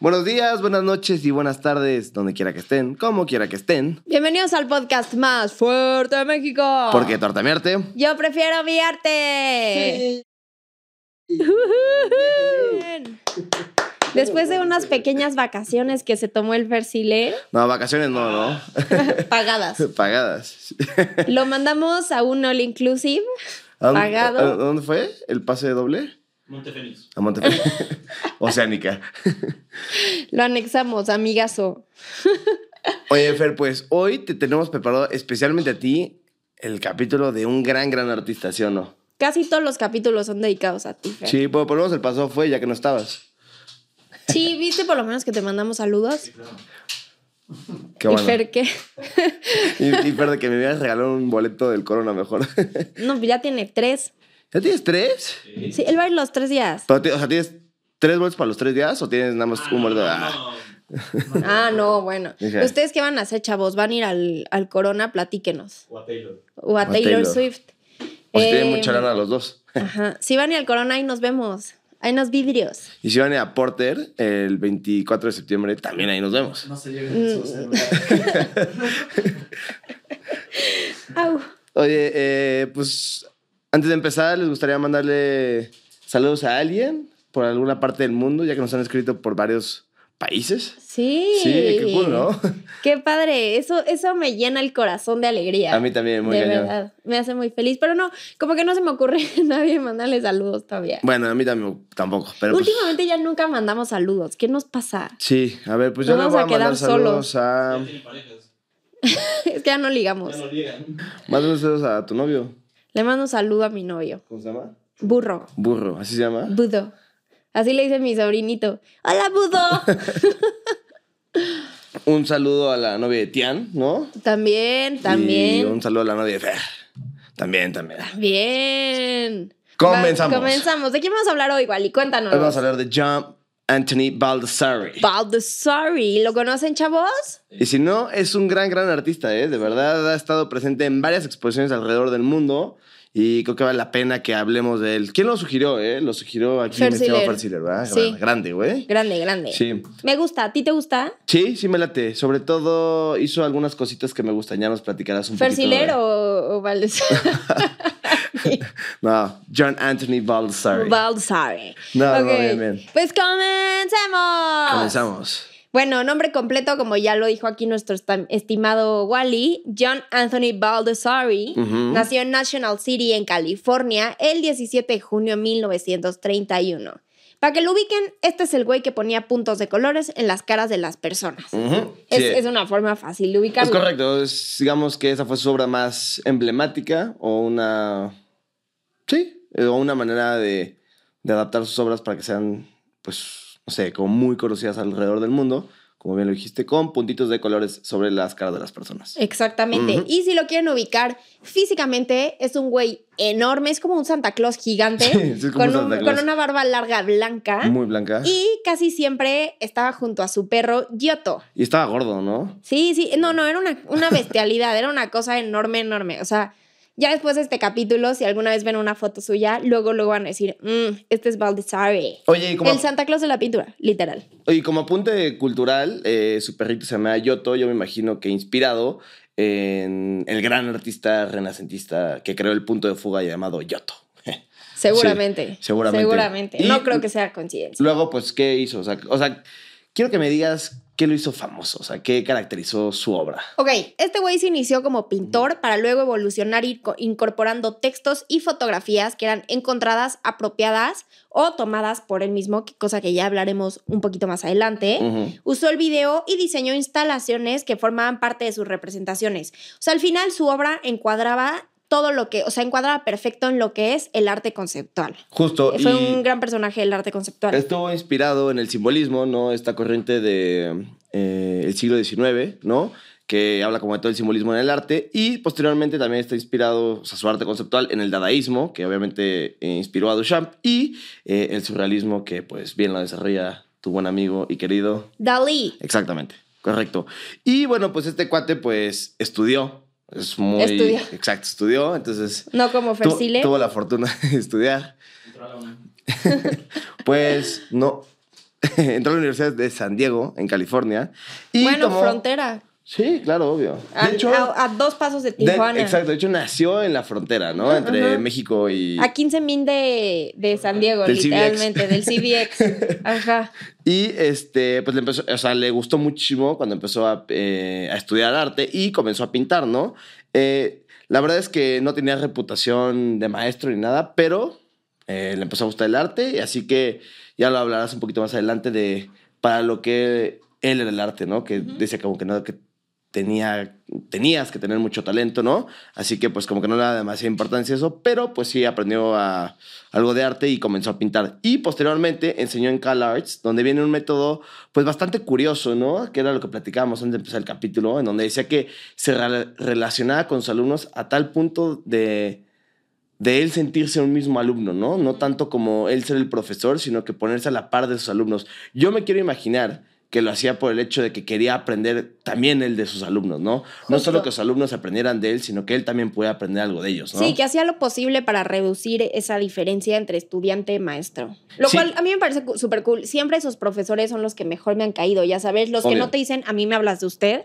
Buenos días, buenas noches y buenas tardes, donde quiera que estén, como quiera que estén. Bienvenidos al podcast más fuerte de México. Porque tortamearte. Yo prefiero mi arte. Después de unas pequeñas vacaciones que se tomó el Versile, No, vacaciones no, ¿no? pagadas, Pagadas. lo mandamos a un all inclusive ¿A dónde- Pagado. a- ¿Dónde fue? ¿El pase doble? Montefeliz. A Monterrey. Oceánica. Lo anexamos, amigazo. Oye, Fer, pues hoy te tenemos preparado especialmente a ti el capítulo de un gran, gran artista, ¿sí o no? Casi todos los capítulos son dedicados a ti, Fer. Sí, pues por lo menos el pasado fue ya que no estabas. Sí, ¿viste por lo menos que te mandamos saludos? Qué ¿Y bueno. Fer qué? Y, y Fer, de que me hubieras regalado un boleto del Corona mejor. No, pues ya tiene tres. ¿Ya tienes tres? Sí, él va a ir los tres días. Pero, o sea, ¿tienes tres boletos para los tres días o tienes nada más un boleto? No, Ah, no, Ah, no, bueno. Dije. ¿Ustedes qué van a hacer, chavos? ¿Van a ir al, al Corona? Platíquenos. O a Taylor. O a, a Taylor, Taylor. Swift. O si Eh, tienen mucha lana los dos. Ajá. Si van a ir al Corona, ahí nos vemos. Ahí nos vidrios. Y si van a Porter el 24 de septiembre, también ahí nos vemos. No se lleven sus Mm. Oye, eh, pues antes de empezar, ¿les gustaría mandarle saludos a alguien por alguna parte del mundo, ya que nos han escrito por varios países? Sí. Sí, qué cool, ¿no? Qué padre. Eso, eso me llena el corazón de alegría. A mí también, muy De cañón. verdad. Me hace muy feliz. Pero no, como que no se me ocurre a nadie mandarle saludos todavía. Bueno, a mí también, tampoco. Pero pues, Últimamente ya nunca mandamos saludos. ¿Qué nos pasa? sí, a ver, pues yo Nos le voy a vamos a mandar quedar saludos solos. a... Es que ya no ligamos. Ya no. Mándale saludos a tu novio. Le mando un saludo a mi novio. ¿Cómo se llama? Burro. Burro, ¿así se llama? Budo. Así le dice mi sobrinito. ¡Hola, Budo! Un saludo a la novia de Tian, ¿no? también, Y también. un saludo a la novia de Fer. También, también. Bien. Comenzamos. Va- comenzamos. ¿De quién vamos a hablar hoy, Wally? Cuéntanos. Hoy vamos a hablar de John Anthony Baldessari. Baldessari. ¿Lo conocen, chavos? Y si no, es un gran, gran artista, ¿eh? De verdad ha estado presente en varias exposiciones alrededor del mundo y creo que vale la pena que hablemos de él. ¿Quién lo sugirió, eh? Lo sugirió aquí. Fer Siller, ¿verdad? Sí. Gran- Grande, güey. Grande, grande. Sí. Me gusta. ¿A ti te gusta? Sí, sí me late. Sobre todo hizo algunas cositas que me gustan. Ya nos platicarás un poquito. ¿Fersiler o, o Baldessari? No, John Anthony Baldessari. Baldessari. No, no, Ok. bien, bien. Pues comencemos. Comenzamos. Bueno, nombre completo, como ya lo dijo aquí nuestro estimado Wally, John Anthony Baldessari, nació en National City, en California, el 17 de junio de 1931. Para que lo ubiquen, este es el güey que ponía puntos de colores en las caras de las personas. Es, Sí. es una forma fácil de Es ubicarlo. correcto. Es, digamos que esa fue su obra más emblemática o una. Sí, o una manera de, de adaptar sus obras para que sean, pues, no sé, como muy conocidas alrededor del mundo. Como bien lo dijiste, con puntitos de colores sobre las caras de las personas. Exactamente. Y si lo quieren ubicar físicamente, es un güey enorme, es como un Santa Claus gigante, Sí, sí, con, un un- Santa Claus. con una barba larga blanca. Muy blanca. Y, Y casi siempre estaba junto a su perro Giotto. estaba gordo, ¿no? Sí, sí, no, no, era una, una bestialidad, era una cosa enorme, enorme. O sea, ya después de este capítulo, si alguna vez ven una foto suya, luego, luego van a decir, "Mm, este es Baldessari. Oye, y como, El Santa Claus de la pintura, literal. y como apunte cultural, eh, su perrito se llama Yoto. Yo me imagino que inspirado en el gran artista renacentista que creó el punto de fuga llamado Yoto. Seguramente. Sí, seguramente. Seguramente. Y- no creo que sea coincidencia. Luego, pues, ¿qué hizo? O sea, o sea, quiero que me digas qué lo hizo famoso, o sea, qué caracterizó su obra. Ok, este güey se inició como pintor para luego evolucionar incorporando textos y fotografías que eran encontradas apropiadas o tomadas por él mismo, cosa que ya hablaremos un poquito más adelante. Usó el video y diseñó instalaciones que formaban parte de sus representaciones. O sea, al final su obra encuadraba todo lo que, o sea, encuadraba perfecto en lo que es el arte conceptual. Justo. Fue y un gran personaje del arte conceptual. Estuvo inspirado en el simbolismo, ¿no? Esta corriente de eh, el siglo XIX, ¿no? Que habla como de todo el simbolismo en el arte. Y posteriormente también está inspirado, o sea, su arte conceptual en el dadaísmo, que obviamente eh, inspiró a Duchamp. Y eh, el surrealismo, que pues bien lo desarrolla tu buen amigo y querido Dalí. Exactamente, correcto. Y bueno, pues este cuate pues estudió Es muy... Estudió. Exacto, estudió, entonces... No como tu- Fersile. tuvo la fortuna de estudiar. Entró a la UNAM. Pues no. Entró a la Universidad de San Diego, en California. Y bueno, tomó- frontera. Sí, claro, obvio. A, De hecho, a- a dos pasos de de- Tijuana. exacto, de hecho nació en la frontera, ¿no? Entre. México y... A 15 min de, de San Diego, Del literalmente, del CBX. Ajá. Y este, pues le empezó, o sea, le gustó muchísimo cuando empezó a, eh, a estudiar arte y comenzó a pintar, ¿no? Eh, la verdad es que no tenía reputación de maestro ni nada, pero eh, le empezó a gustar el arte, y así que ya lo hablarás un poquito más adelante de para lo que él era el arte, ¿no? Que decía como que no, que tenía, tenías que tener mucho talento, ¿no? Así que pues como que no le da demasiada importancia eso, pero pues sí aprendió algo de arte y comenzó a pintar. Y posteriormente enseñó en Cal Arts, donde viene un método pues bastante curioso, ¿no? Que era lo que platicábamos antes de empezar el capítulo, en donde decía que se re- relacionaba con sus alumnos a tal punto de de él sentirse un mismo alumno, ¿no? No tanto como él ser el profesor, sino que ponerse a la par de sus alumnos. Yo me quiero imaginar que lo hacía por el hecho de que quería aprender también él de sus alumnos, ¿no? No solo que sus alumnos aprendieran de él, sino que él también pueda aprender algo de ellos, ¿no? Sí, que hacía lo posible para reducir esa diferencia entre estudiante y maestro. Lo Sí. cual a mí me parece súper cool. Siempre esos profesores son los que mejor me han caído, ya sabes, los que no te dicen, a mí me hablas de usted.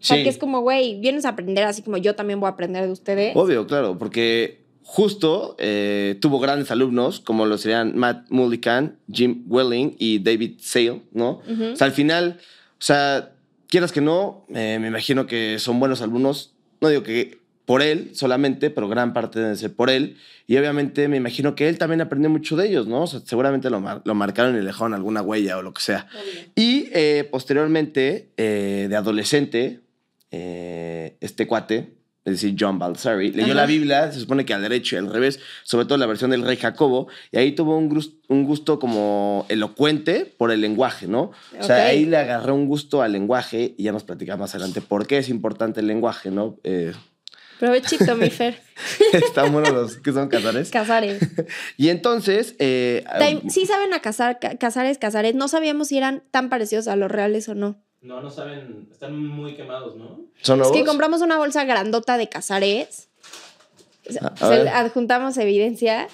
O sea, Sí. que es como, güey, vienes a aprender así como yo también voy a aprender de ustedes. Obvio, claro, porque justo eh, tuvo grandes alumnos, como lo serían Matt Mullican, Jim Welling y David Sale, ¿no? O sea, al final, o sea, quieras que no, eh, me imagino que son buenos alumnos. No digo que por él solamente, pero gran parte debe ser por él. Y obviamente me imagino que él también aprendió mucho de ellos, ¿no? O sea, seguramente lo, mar- lo marcaron y le dejaron alguna huella o lo que sea. Y eh, posteriormente, de adolescente, este cuate, es decir, John Balsari, leyó Ajá. la Biblia, se supone que al derecho y al revés, sobre todo la versión del rey Jacobo, y ahí tuvo un, grus- un gusto como elocuente por el lenguaje, ¿no? O sea, ahí le agarró un gusto al lenguaje y ya nos platicamos más adelante por qué es importante el lenguaje, ¿no? Eh, Provechito, mi Fer. están buenos los que son casares. Casares. Y entonces... eh, Time- Sí saben a casar, ca- casares, casares. No sabíamos si eran tan parecidos a los reales o no. No, no saben, están muy quemados, ¿no? ¿Son Es que compramos una bolsa grandota de A- se- ver. adjuntamos evidencia.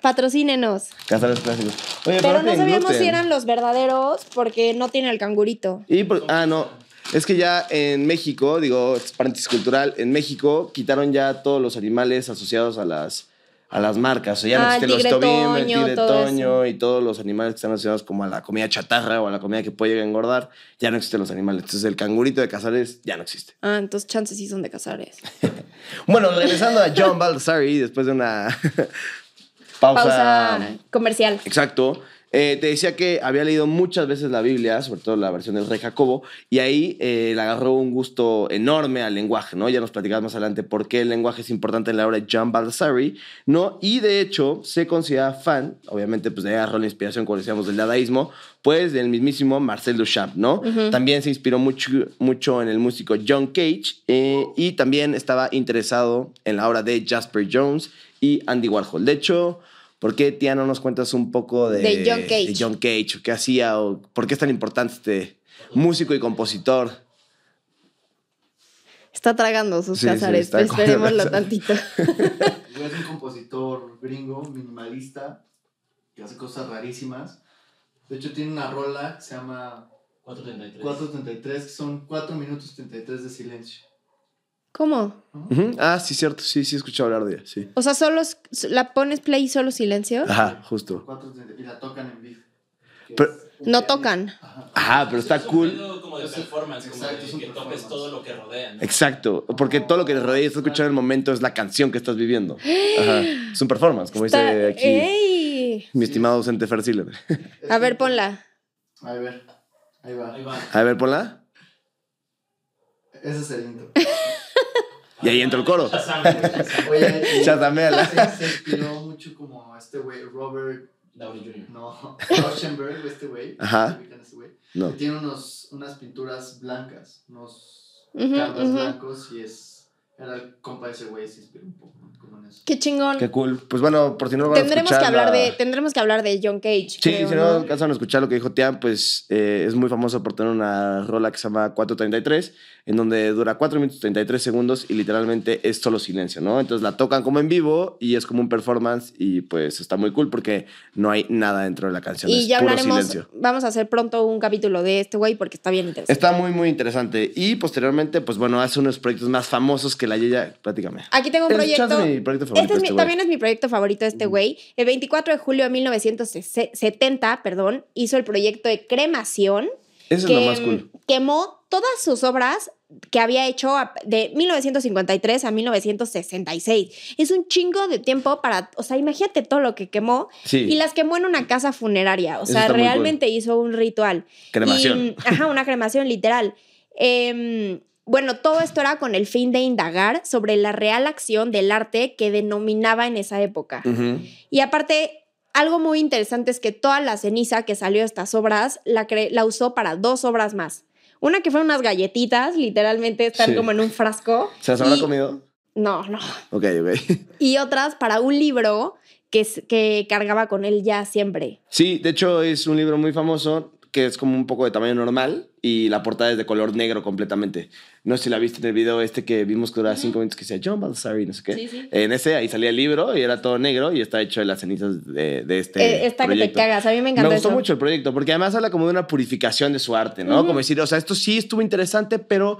Patrocínenos. Casares clásicos. Oye, Pero no sabíamos gluten. si eran los verdaderos porque no tiene el cangurito. Y por- ah, no. Es que ya en México, digo, es paréntesis cultural, en México quitaron ya todos los animales asociados a las, a las marcas. O sea, ya no Ah, existen los tobim, el tigre todo toño y todos los animales que están asociados como a la comida chatarra o a la comida que puede llegar a engordar. Ya no existen los animales. Entonces el cangurito de Casares ya no existe. Ah, entonces chances sí son de casares. Bueno, regresando a John Baldassari, después de una pausa, Pausa comercial. Exacto. Eh, te decía que había leído muchas veces la Biblia, sobre todo la versión del rey Jacobo, y ahí eh, le agarró un gusto enorme al lenguaje, ¿no? Ya nos platicamos más adelante por qué el lenguaje es importante en la obra de John Baldassari, ¿no? Y de hecho se considera fan, obviamente pues de ahí agarró la inspiración, como decíamos, del dadaísmo, pues del mismísimo Marcel Duchamp, ¿no? También se inspiró mucho, mucho en el músico John Cage eh, y también estaba interesado en la obra de Jasper Jones y Andy Warhol. De hecho... ¿Por qué, tía, no nos cuentas un poco de, De John Cage. de John Cage? o ¿Qué hacía? O ¿Por qué es tan importante este músico y compositor? Está tragando sus Sí, sí, casares. está Esperémoslo tantito. Es un compositor gringo, minimalista, que hace cosas rarísimas. De hecho, tiene una rola que se llama 433. 433, que son 4 minutos 33 de silencio. ¿Cómo? Ah, sí, cierto. Sí, sí, he escuchado hablar de ella. Sí. O sea, solo la pones play y solo silencio. Ajá, justo. 433, y la tocan en vivo. Pero- No tocan. Ajá. Ajá, pero está Es un cool. pedo como de Es un- performance, como exacto, de que todo lo que rodea. ¿no? Exacto. Porque todo lo que te rodea y estás escuchando en el momento es la canción que estás viviendo. Ajá. Es un performance, como Está- dice aquí ¡Ey! mi estimado docente Fer A ver, ponla. A ver, ahí va. Ahí va. A ver, ponla. Ese es el intro. Y ahí entra el coro. Chazameala. se, se inspiró mucho como este güey, Robert, Downey Jr. no, Rauschenberg, este güey. Ajá. ¿ubican a ese güey? No. Que Tiene unos, unas pinturas blancas, unos ujú. blancos y es... Era el compa de ese güey, se inspiró un poco en eso. Qué chingón. Qué cool. Pues bueno, por si no lo van a Tendremos que escuchar, hablar la- de tendremos que hablar de John Cage. Sí, creo, si no alcanzan a escuchar lo que dijo Tian, pues eh, es muy famoso por tener una rola que se llama 433, en donde dura 4 minutos 33 segundos y literalmente es solo silencio, ¿no? Entonces la tocan como en vivo y es como un performance y pues está muy cool porque no hay nada dentro de la canción. Y es ya puro hablaremos, silencio. vamos a hacer pronto un capítulo de este güey porque está bien interesante. Está muy, muy interesante. Y posteriormente, pues bueno, hace unos proyectos más famosos que la Yeya. Platícame. Aquí tengo un Es proyecto. chance mi proyecto favorito Este es mi- este también es mi proyecto favorito este güey. El 24 de julio de 1970, perdón, hizo el proyecto de cremación. Eso que es lo más cool. quemó todas sus obras que había hecho de 1953 a 1966. Es un chingo de tiempo para, o sea, imagínate todo lo que quemó Sí. y las quemó en una casa funeraria, o Eso sea, cool. realmente hizo un ritual. Cremación. Y, ajá, una cremación literal. Em, bueno, todo esto era con el fin de indagar sobre la real acción del arte que denominaba en esa época. Y aparte, algo muy interesante es que toda la ceniza que salió de estas obras la, usó para dos obras más. Una que fueron unas galletitas, literalmente están Sí. como en un frasco. ¿Se las habrá Y- comido? No, no. Ok, ok. Y otras para un libro que cargaba con él ya siempre. Sí, de hecho es un libro muy famoso que es como un poco de tamaño normal y la portada es de color negro completamente. No sé si la viste en el video este que vimos que duraba cinco minutos que decía John Baldassari, no sé qué. Sí, sí. En ese ahí salía el libro y era todo negro y está hecho de las cenizas de, de este Eh, esta que te proyecto. cagas, a mí me encantó Me gustó eso. mucho el proyecto porque además habla como de una purificación de su arte, ¿no? Como decir, o sea, esto sí estuvo interesante, pero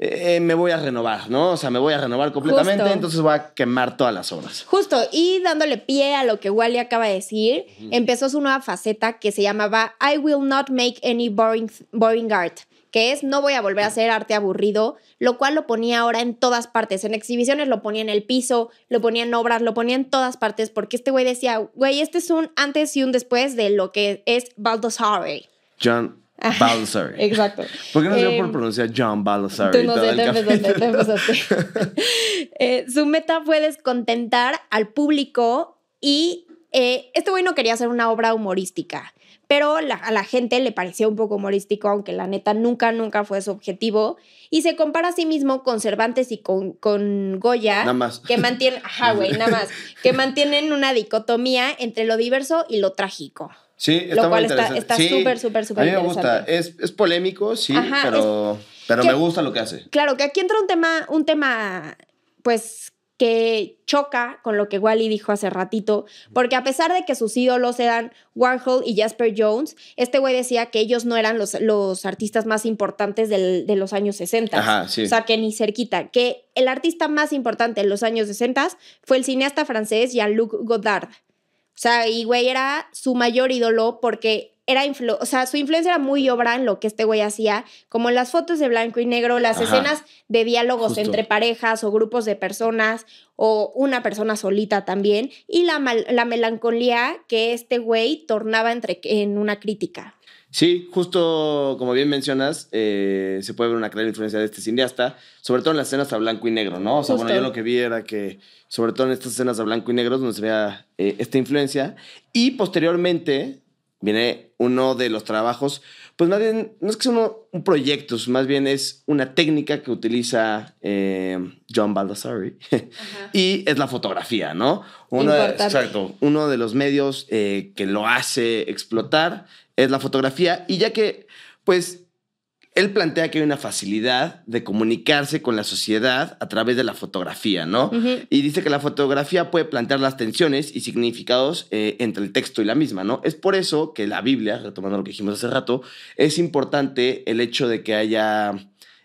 eh, me voy a renovar, ¿no? O sea, me voy a renovar completamente, Justo. entonces voy a quemar todas las obras. Justo, y dándole pie a lo que Wally acaba de decir, empezó su nueva faceta que se llamaba I will not make any boring, boring art, que es no voy a volver a hacer arte aburrido, lo cual lo ponía ahora en todas partes, en exhibiciones lo ponía en el piso, lo ponía en obras, lo ponía en todas partes, porque este güey decía, güey, este es un antes y un después de lo que es Baldassare. John Ajá. Baldassari. Exacto. ¿Por qué no se dio Em, por pronunciar John Baldassari? Tú no sé, te empezaste. Eh, su meta fue descontentar al público y eh, este güey no quería hacer una obra humorística, pero la- a la gente le pareció un poco humorístico, aunque la neta nunca, nunca fue su objetivo. Y se compara a sí mismo con Cervantes y con, con Goya. Nada más. Que mantienen, ajá, güey, nada más. Que mantienen una dicotomía entre lo diverso y lo trágico. Sí, está Lo cual muy está- interesante. está súper, súper, súper A mí me gusta. Es, es polémico, sí, Ajá, pero, pero que- me gusta lo que hace. Claro, que aquí entra un tema, un tema, pues, que choca con lo que Wally dijo hace ratito, porque a pesar de que sus ídolos eran Warhol y Jasper Jones, este güey decía que ellos no eran los, los artistas más importantes del- de los años 60. Ajá, sí. O sea, que ni cerquita, que el artista más importante en los años 60 fue el cineasta francés Jean-Luc Godard. O sea, y güey era su mayor ídolo porque era influ o sea, su influencia era muy obra en lo que este güey hacía, como en las fotos de blanco y negro, las Ajá. escenas de diálogos Justo. entre parejas o grupos de personas o una persona solita también, y la, mal- la melancolía que este güey tornaba entre, en una crítica. Sí, justo como bien mencionas, eh, se puede ver una clara influencia de este cineasta, sobre todo en las escenas a blanco y negro, ¿no? O sea, bueno, yo lo que vi era que, sobre todo en estas escenas a blanco y negro, donde se vea eh, esta influencia, y posteriormente viene uno de los trabajos, pues más bien, no es que sea uno- un proyecto, más bien es una técnica que utiliza eh, John Baldassari, y es la fotografía, ¿no? Uno de, Importante. exacto, uno de los medios eh, que lo hace explotar es la fotografía y ya que, pues, él plantea que hay una facilidad de comunicarse con la sociedad a través de la fotografía, ¿no? Y dice que la fotografía puede plantear las tensiones y significados eh, entre el texto y la misma, ¿no? Es por eso que la Biblia, retomando lo que dijimos hace rato, es importante el hecho de que haya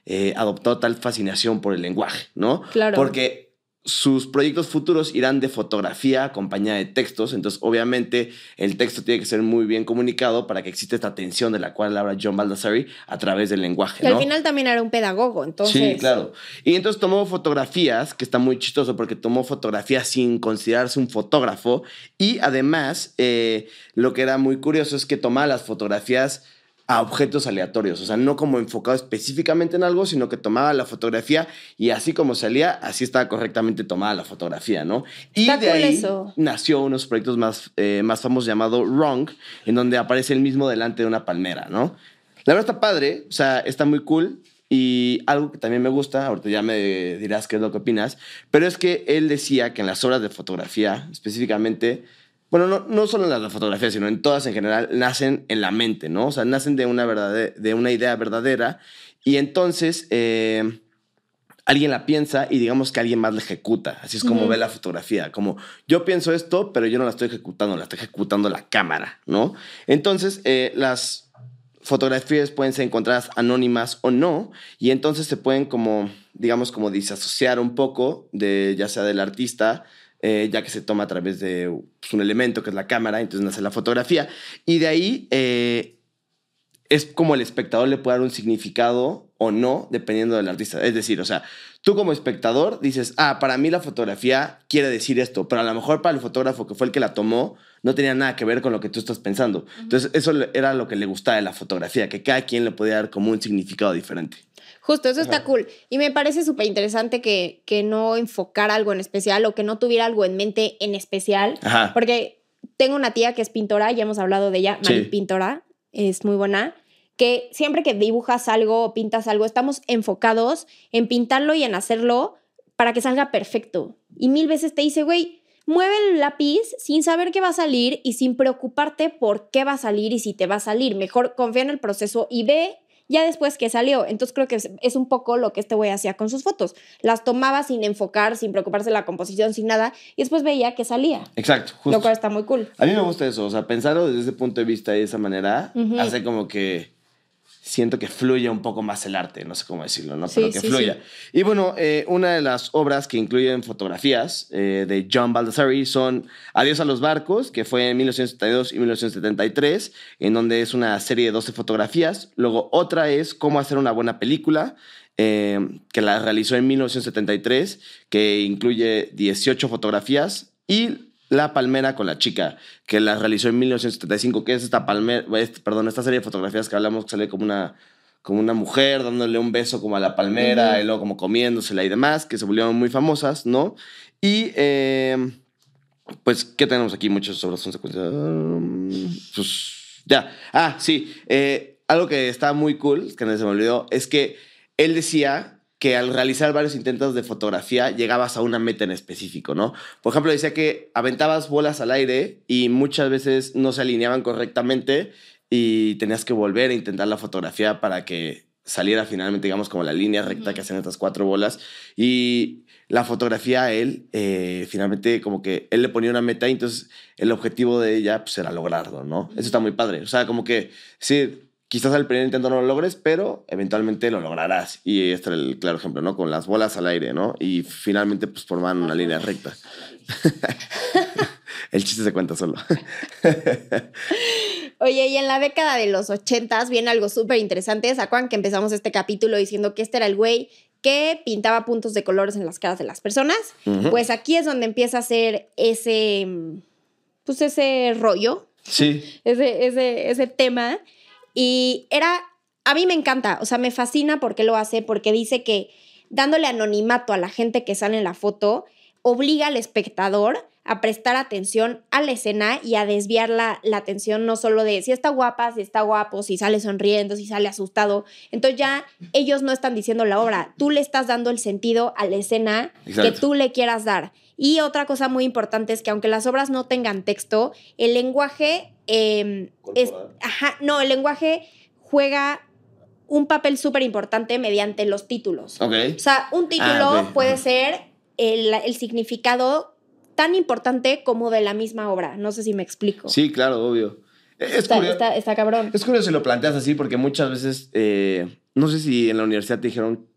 eh, adoptado tal fascinación por el lenguaje, ¿no? Claro. Porque sus proyectos futuros irán de fotografía acompañada de textos, entonces obviamente el texto tiene que ser muy bien comunicado para que exista esta tensión de la cual habla John Baldassari a través del lenguaje, Y ¿no? al final también era un pedagogo, entonces... Sí, claro. Y entonces tomó fotografías, que está muy chistoso porque tomó fotografías sin considerarse un fotógrafo. Y además, eh, lo que era muy curioso es que tomaba las fotografías a objetos aleatorios, o sea, no como enfocado específicamente en algo, sino que tomaba la fotografía y así como salía, así estaba correctamente tomada la fotografía, ¿no? Y de ahí eso. nació unos proyectos más, eh, más famosos llamado Wrong, en donde aparece el mismo delante de una palmera, ¿no? La verdad está padre, o sea, está muy cool Y algo que también me gusta, ahorita ya me dirás qué es lo que opinas, pero es que él decía que en las obras de fotografía, específicamente, bueno, no, no solo en las de fotografía, sino en todas en general, nacen en la mente, ¿no? O sea, nacen de una, verdade- de una idea verdadera y entonces eh, alguien la piensa y digamos que alguien más la ejecuta. Así es como ve la fotografía, como yo pienso esto, pero yo no la estoy ejecutando, la está ejecutando la cámara, ¿no? Entonces, eh, las fotografías pueden ser encontradas anónimas o no, y entonces se pueden como, digamos, como disasociar un poco de ya sea del artista, eh, ya que se toma a través de pues, un elemento que es la cámara, entonces nace la fotografía, y de ahí eh, es como el espectador le puede dar un significado o no, dependiendo del artista. Es decir, o sea, tú como espectador dices, ah, para mí la fotografía quiere decir esto, pero a lo mejor para el fotógrafo que fue el que la tomó, no tenía nada que ver con lo que tú estás pensando. Entonces, eso era lo que le gustaba de la fotografía, que cada quien le podía dar como un significado diferente. Justo, eso está cool. Y me parece súper interesante que, que no enfocara algo en especial o que no tuviera algo en mente en especial. Ajá. Porque tengo una tía que es pintora, ya hemos hablado de ella, Mari Sí. Pintora, es muy buena, que siempre que dibujas algo o pintas algo, estamos enfocados en pintarlo y en hacerlo para que salga perfecto. Y mil veces te dice, güey, mueve el lápiz sin saber qué va a salir y sin preocuparte por qué va a salir y si te va a salir. Mejor confía en el proceso y ve ya después que salió. Entonces creo que es, un poco lo que este güey hacía con sus fotos. Las tomaba sin enfocar, sin preocuparse de la composición, sin nada, y después veía que salía. Exacto, justo. Lo cual está muy cool. A mí me gusta eso, o sea, pensarlo desde ese punto de vista y de esa manera hace como que siento que fluya un poco más el arte, no sé cómo decirlo, ¿no? Sí, Pero que sí, fluya. Y bueno, eh, una de las obras que incluyen fotografías eh, de John Baldessari son Adiós a los barcos, que fue en 1972 y 1973, en donde es una serie de 12 fotografías. Luego otra es Cómo hacer una buena película, eh, que la realizó en 1973, que incluye 18 fotografías. Y La Palmera con la chica, que la realizó en 1975, que es esta palmera, perdón, esta serie de fotografías que hablamos que sale como una, como una mujer dándole un beso como a la palmera y luego como comiéndosela y demás, que se volvieron muy famosas, ¿no? Y eh, pues, ¿qué tenemos aquí? Muchas obras consecuencias. Pues ya. Ah, sí. eh, algo que está muy cool, que no se me olvidó, es que él decía que al realizar varios intentos de fotografía llegabas a una meta en específico, ¿no? Por ejemplo, decía que aventabas bolas al aire y muchas veces no se alineaban correctamente y tenías que volver a intentar la fotografía para que saliera finalmente, digamos, como la línea recta que hacen estas cuatro bolas. Y la fotografía a él, eh, finalmente, como que él le ponía una meta y entonces el objetivo de ella pues, era lograrlo, ¿no? Eso está muy padre. O sea, como que, sí, quizás al primer intento no lo logres, pero eventualmente lo lograrás. Y este es el claro ejemplo, ¿no? Con las bolas al aire, ¿no? Y finalmente, pues, forman una línea recta. el chiste se cuenta solo. Oye, y en la década de los ochentas viene algo súper interesante. ¿Se acuerdan que empezamos este capítulo diciendo que este era el güey que pintaba puntos de colores en las caras de las personas? Pues aquí es donde empieza a hacer ese, pues ese rollo, Sí. ese, ese, ese tema. Y era, a mí me encanta, o sea, me fascina porque lo hace, porque dice que dándole anonimato a la gente que sale en la foto, obliga al espectador a prestar atención a la escena y a desviar la, la atención no solo de si está guapa, si está guapo, si sale sonriendo, si sale asustado. Entonces ya ellos no están diciendo la obra, tú le estás dando el sentido a la escena Exacto. que tú le quieras dar. Y otra cosa muy importante es que aunque las obras no tengan texto, el lenguaje eh, es, ajá, no, el lenguaje juega un papel súper importante mediante los títulos. Ok. O sea, un título Ah, ok. puede ser el, el significado tan importante como de la misma obra. No sé si me explico. Sí, claro, obvio. Es está, curioso. está- está cabrón. Es curioso si lo planteas así, porque muchas veces, eh, no sé si en la universidad te dijeron,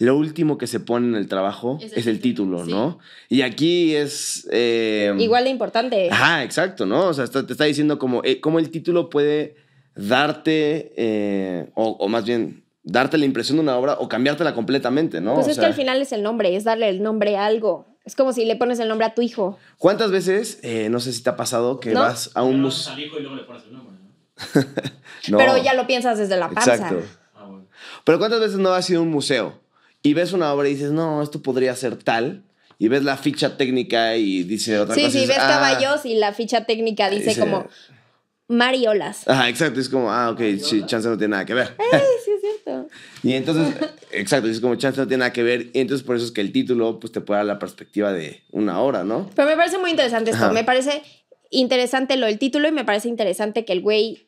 lo último que se pone en el trabajo es Es el, título, título, ¿no? Y aquí es... eh, Igual de importante. Ajá, exacto, ¿no? O sea, está- te está diciendo como, eh, cómo el título puede darte, eh, o, o más bien, darte la impresión de una obra o cambiártela completamente, ¿no? pues O es sea, que al final es el nombre, es darle el nombre a algo. Es como si le pones el nombre a tu hijo. ¿Cuántas veces, eh, no sé si te ha pasado, que ¿No? vas a un museo... al hijo y luego le pones el nombre, ¿no? No, Pero ya lo piensas desde la panza. Exacto. Ah, bueno. Pero ¿cuántas veces no has ido a un museo y ves una obra y dices, no, esto podría ser tal? Y ves la ficha técnica y dice otra Sí, cosa. sí, dices, ves "Ah". caballos y la ficha técnica dice Dice- como mariolas. Ajá, exacto. Es como, ah, ok, sí, chance no tiene nada que ver. Sí, sí, es cierto. Y entonces, exacto, es como chance no tiene nada que ver. Y entonces por eso es que el título pues te puede dar la perspectiva de una hora, ¿no? Pero me parece muy interesante esto. Ajá. Me parece interesante lo del título y me parece interesante que el güey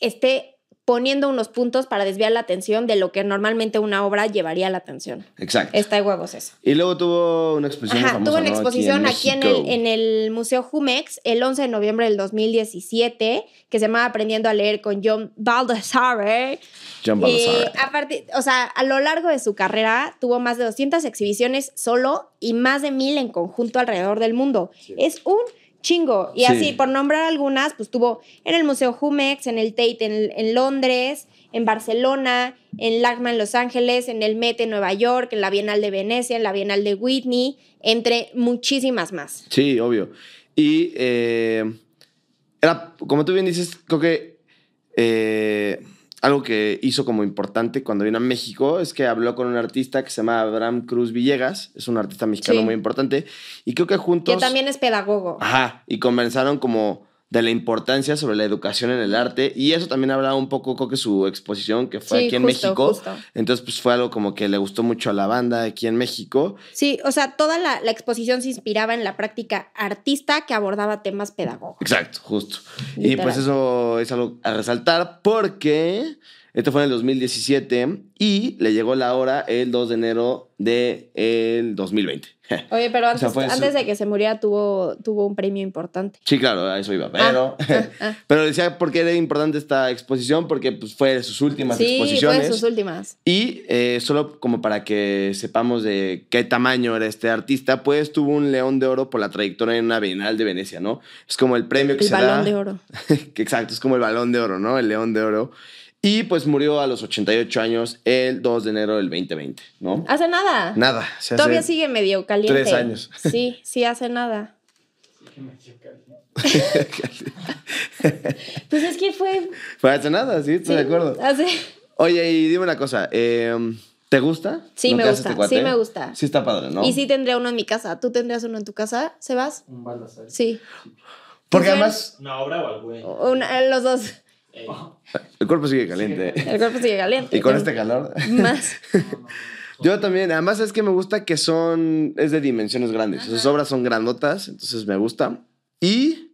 esté poniendo unos puntos para desviar la atención de lo que normalmente una obra llevaría la atención. Exacto. Está de huevos eso. Y luego tuvo una exposición Ajá, famosa, tuvo una ¿no? exposición aquí en, el, en el Museo Jumex el 11 de noviembre del 2017 que se llama Aprendiendo a leer con John Baldassare. John Y Baldassare. aparte, o sea, a lo largo de su carrera tuvo más de 200 exhibiciones solo y más de mil en conjunto alrededor del mundo. Es un chingo. Y Sí. así, por nombrar algunas, pues tuvo en el Museo Jumex, en el Tate en, en Londres, en Barcelona, en LACMA en Los Ángeles, en el Met en Nueva York, en la Bienal de Venecia, en la Bienal de Whitney, entre muchísimas más. Sí, obvio. Y eh, era, como tú bien dices, creo que eh, algo que hizo como importante cuando vino a México es que habló con un artista que se llama Abraham Cruz Villegas, es un artista mexicano Sí. muy importante, y creo que juntos... Que también es pedagogo. Ajá, y conversaron como de la importancia sobre la educación en el arte, y eso también hablaba un poco, creo que su exposición que fue Sí, aquí en justo, México, justo. entonces pues fue algo como que le gustó mucho a la banda aquí en México, Sí, o sea, toda la, la exposición se inspiraba en la práctica artista que abordaba temas pedagógicos. Exacto, justo. Y pues eso es algo a resaltar porque esto fue en el 2017 y le llegó la hora el 2 de enero del 2020. Oye, pero antes, sea, de que se muriera tuvo, tuvo un premio importante. Sí, claro, a eso iba, pero... Ah, ah. Pero decía por qué era importante esta exposición, porque pues fue de sus últimas Sí, fue exposiciones. de sus últimas. Y eh, solo como para que sepamos de qué tamaño era este artista, pues tuvo un León de Oro por la trayectoria en una Bienal de Venecia, ¿no? Es como el premio que El se da... balón de oro. exacto, es como el balón de oro, ¿no? El león de oro. Y pues murió a los 88 años el 2 de enero del 2020, ¿no? Hace nada. Nada, se hace Todavía sigue medio caliente. tres años. Sí, sí, hace nada. Pues es que fue. Fue hace nada, sí, estoy sí, de acuerdo. Hace. Oye, y dime una cosa, eh, ¿te gusta? Sí, me gusta, este sí me gusta. Sí está padre, ¿no? Y sí tendría uno en mi casa. ¿Tú tendrías uno en tu casa, Sebas? Un Baldassare. Sí. Porque ¿Tú, además ¿Una obra o al güey? Una- los dos. El cuerpo sigue caliente. El cuerpo sigue caliente. y con este calor. Más. Yo también, además es que me gusta que son, es de dimensiones grandes. Sus obras son grandotas, entonces me gusta. Y,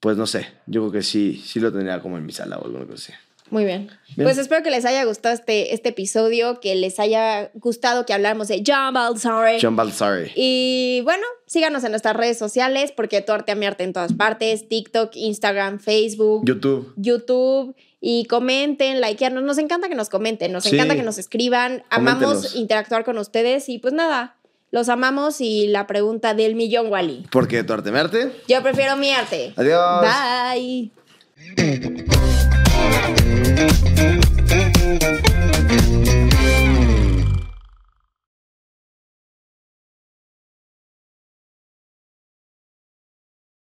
pues no sé, yo creo que sí, sí lo tendría como en mi sala o algo así. Muy bien. Bien. Pues espero que les haya gustado este, este episodio, que les haya gustado que habláramos de John Balsare. John Balsari. Y bueno, síganos en nuestras redes sociales porque tu arte a mi arte en todas partes, TikTok, Instagram, Facebook, YouTube. YouTube. Y comenten, likearnos. Nos encanta que nos comenten, nos Sí. encanta que nos escriban. Amamos interactuar con ustedes y pues nada, los amamos y la pregunta del millón, Wally. Porque tu arte me arte. Yo prefiero mi arte. Adiós. Bye. Thank